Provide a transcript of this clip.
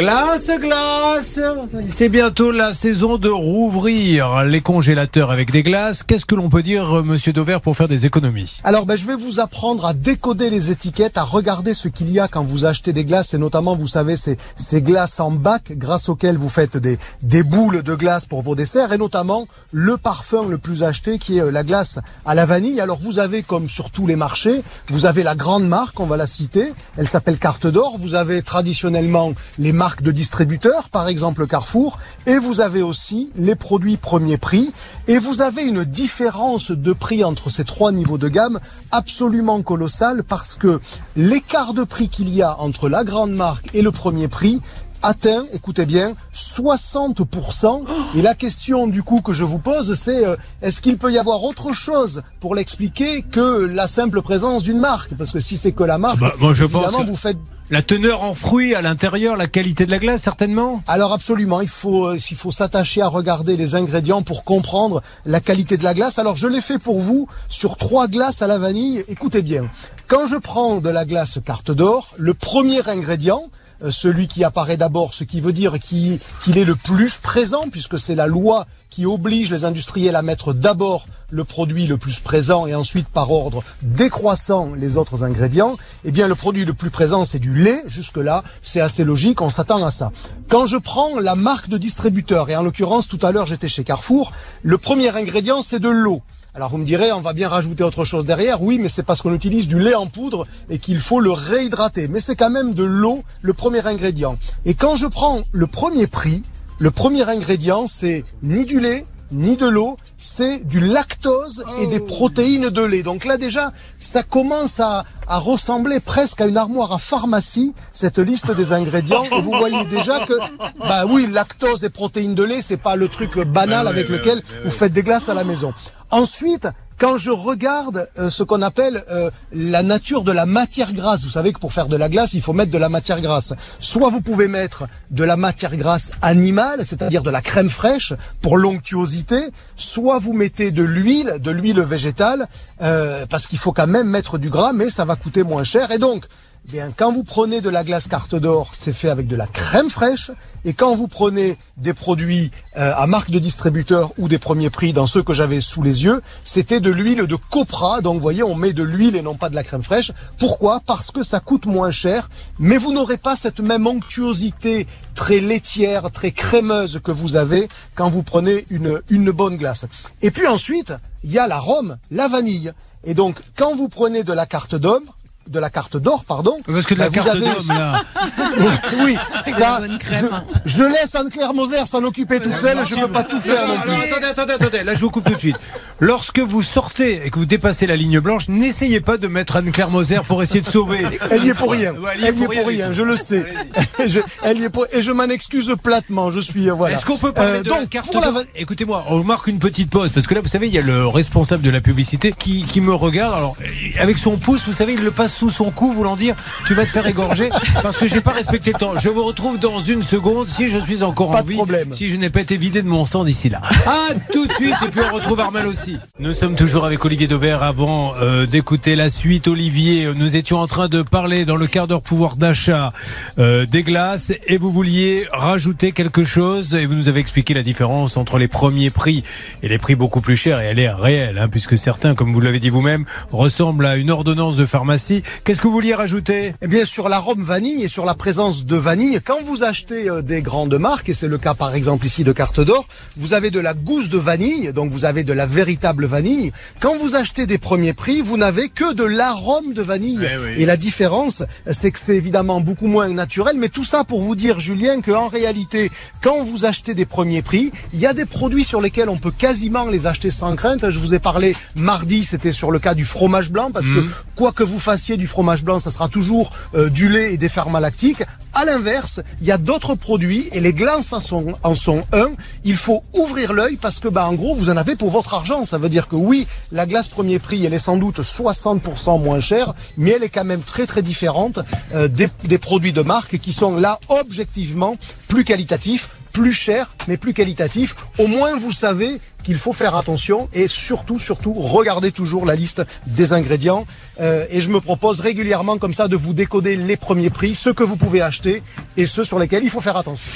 Glace, glace C'est bientôt la saison de rouvrir les congélateurs avec des glaces. Qu'est-ce que l'on peut dire, euh, monsieur Dover, pour faire des économies? Alors, ben, je vais vous apprendre à décoder les étiquettes, à regarder ce qu'il y a quand vous achetez des glaces, et notamment, vous savez, ces, ces glaces en bac, grâce auxquelles vous faites des, des boules de glace pour vos desserts, et notamment le parfum le plus acheté, qui est euh, la glace à la vanille. Alors, vous avez, comme sur tous les marchés, vous avez la grande marque, on va la citer, elle s'appelle Carte d'Or. Vous avez traditionnellement les marques de distributeurs, par exemple Carrefour, et vous avez aussi les produits premier prix, et vous avez une différence de prix entre ces trois niveaux de gamme absolument colossale parce que l'écart de prix qu'il y a entre la grande marque et le premier prix atteint, écoutez bien, 60%. Et la question du coup que je vous pose, c'est euh, est-ce qu'il peut y avoir autre chose pour l'expliquer que la simple présence d'une marque? Parce que si c'est que la marque, Ah bah, moi, je pense que- vous faites La teneur en fruits à l'intérieur, la qualité de la glace, certainement Alors absolument, il faut euh, faut s'attacher à regarder les ingrédients pour comprendre la qualité de la glace. Alors je l'ai fait pour vous sur trois glaces à la vanille. Écoutez bien, quand je prends de la glace carte d'or, le premier ingrédient, celui qui apparaît d'abord, ce qui veut dire qu'il qu'il est le plus présent, puisque c'est la loi qui oblige les industriels à mettre d'abord le produit le plus présent et ensuite par ordre décroissant les autres ingrédients, eh bien le produit le plus présent c'est du lait, jusque-là c'est assez logique, on s'attend à ça. Quand je prends la marque de distributeur, et en l'occurrence tout à l'heure j'étais chez Carrefour, le premier ingrédient c'est de l'eau. Alors vous me direz, on va bien rajouter autre chose derrière. Oui, mais c'est parce qu'on utilise du lait en poudre et qu'il faut le réhydrater. Mais c'est quand même de l'eau le premier ingrédient. Et quand je prends le premier prix, le premier ingrédient, c'est ni du lait, ni de l'eau, c'est du lactose et des protéines de lait. Donc là déjà, ça commence à, à ressembler presque à une armoire à pharmacie, cette liste des ingrédients. Et vous voyez déjà que, bah oui, lactose et protéines de lait, c'est pas le truc banal avec lequel vous faites des glaces à la maison. Ensuite, quand je regarde euh, ce qu'on appelle euh, la nature de la matière grasse, vous savez que pour faire de la glace, il faut mettre de la matière grasse. Soit vous pouvez mettre de la matière grasse animale, c'est-à-dire de la crème fraîche pour l'onctuosité, soit vous mettez de l'huile, de l'huile végétale, euh, parce qu'il faut quand même mettre du gras, mais ça va coûter moins cher. Et donc, Bien, quand vous prenez de la glace carte d'or, c'est fait avec de la crème fraîche. Et quand vous prenez des produits euh, à marque de distributeur ou des premiers prix, dans ceux que j'avais sous les yeux, c'était de l'huile de copra. Donc, vous voyez, on met de l'huile et non pas de la crème fraîche. Pourquoi? Parce que ça coûte moins cher, mais vous n'aurez pas cette même onctuosité très laitière, très crémeuse que vous avez quand vous prenez une, une bonne glace. Et puis ensuite, il y a l'arôme, la vanille. Et donc, quand vous prenez de la carte d'or, de la carte d'or, pardon. Parce que de la bah, carte avez là. oui, ça, je, laisse Anne-Claire Moser s'en occuper toute seule, je peux pas tout faire non plus. Alors, attendez, attendez, attendez, là je vous coupe tout de suite. Lorsque vous sortez et que vous dépassez la ligne blanche, n'essayez pas de mettre Anne-Claire Moser pour essayer de sauver. Elle y est pour rien. Ouais, Elle y est pour rien, je le sais. Je- Elle y est pour, et je m'en excuse platement, je suis, euh, voilà. Est-ce qu'on peut parler Euh, de donc, la carte Écoutez-moi, on marque une petite pause parce que là, vous savez, il y a le responsable de la publicité qui, qui me regarde. Alors, avec son pouce, vous savez, il le passe sous son cou, voulant dire tu vas te faire égorger parce que j'ai pas respecté le temps. Je vous retrouve dans une seconde si je suis encore Pas en de vie, problème. si je n'ai pas été vidé de mon sang d'ici là. À tout de suite et puis on retrouve Armel aussi. Nous sommes toujours avec Olivier Dauvert avant euh, d'écouter la suite. Olivier, nous étions en train de parler dans le quart d'heure pouvoir d'achat euh, des glaces et vous vouliez rajouter quelque chose et vous nous avez expliqué la différence entre les premiers prix et les prix beaucoup plus chers et elle est réelle hein, puisque certains, comme vous l'avez dit vous-même, ressemblent à une ordonnance de pharmacie. Qu'est-ce que vous vouliez rajouter? Eh bien, sur l'arôme vanille et sur la présence de vanille, quand vous achetez euh, des grandes marques, et c'est le cas par exemple ici de Carte d'Or, vous avez de la gousse de vanille, donc vous avez de la véritable vanille. Quand vous achetez des premiers prix, vous n'avez que de l'arôme de vanille. Et la différence, c'est que c'est évidemment beaucoup moins naturel, mais tout ça pour vous dire, Julien, qu'en réalité, quand vous achetez des premiers prix, il y a des produits sur lesquels on peut quasiment les acheter sans crainte. Je vous ai parlé mardi, c'était sur le cas du fromage blanc, parce que quoi que vous fassiez du fromage blanc, ça sera toujours euh, du lait et des ferments lactiques. À l'inverse, il y a d'autres produits et les glaces en sont, en sont un. Il faut ouvrir l'œil parce que, bah, en gros, vous en avez pour votre argent. Ça veut dire que oui, la glace premier prix, elle est sans doute 60% moins chère, mais elle est quand même très très différente euh, des, des produits de marque qui sont là objectivement plus qualitatif, plus cher, mais plus qualitatif. Au moins, vous savez qu'il faut faire attention et surtout, surtout, regardez toujours la liste des ingrédients. Euh, et je me propose régulièrement comme ça de vous décoder les premiers prix, ceux que vous pouvez acheter et ceux sur lesquels il faut faire attention.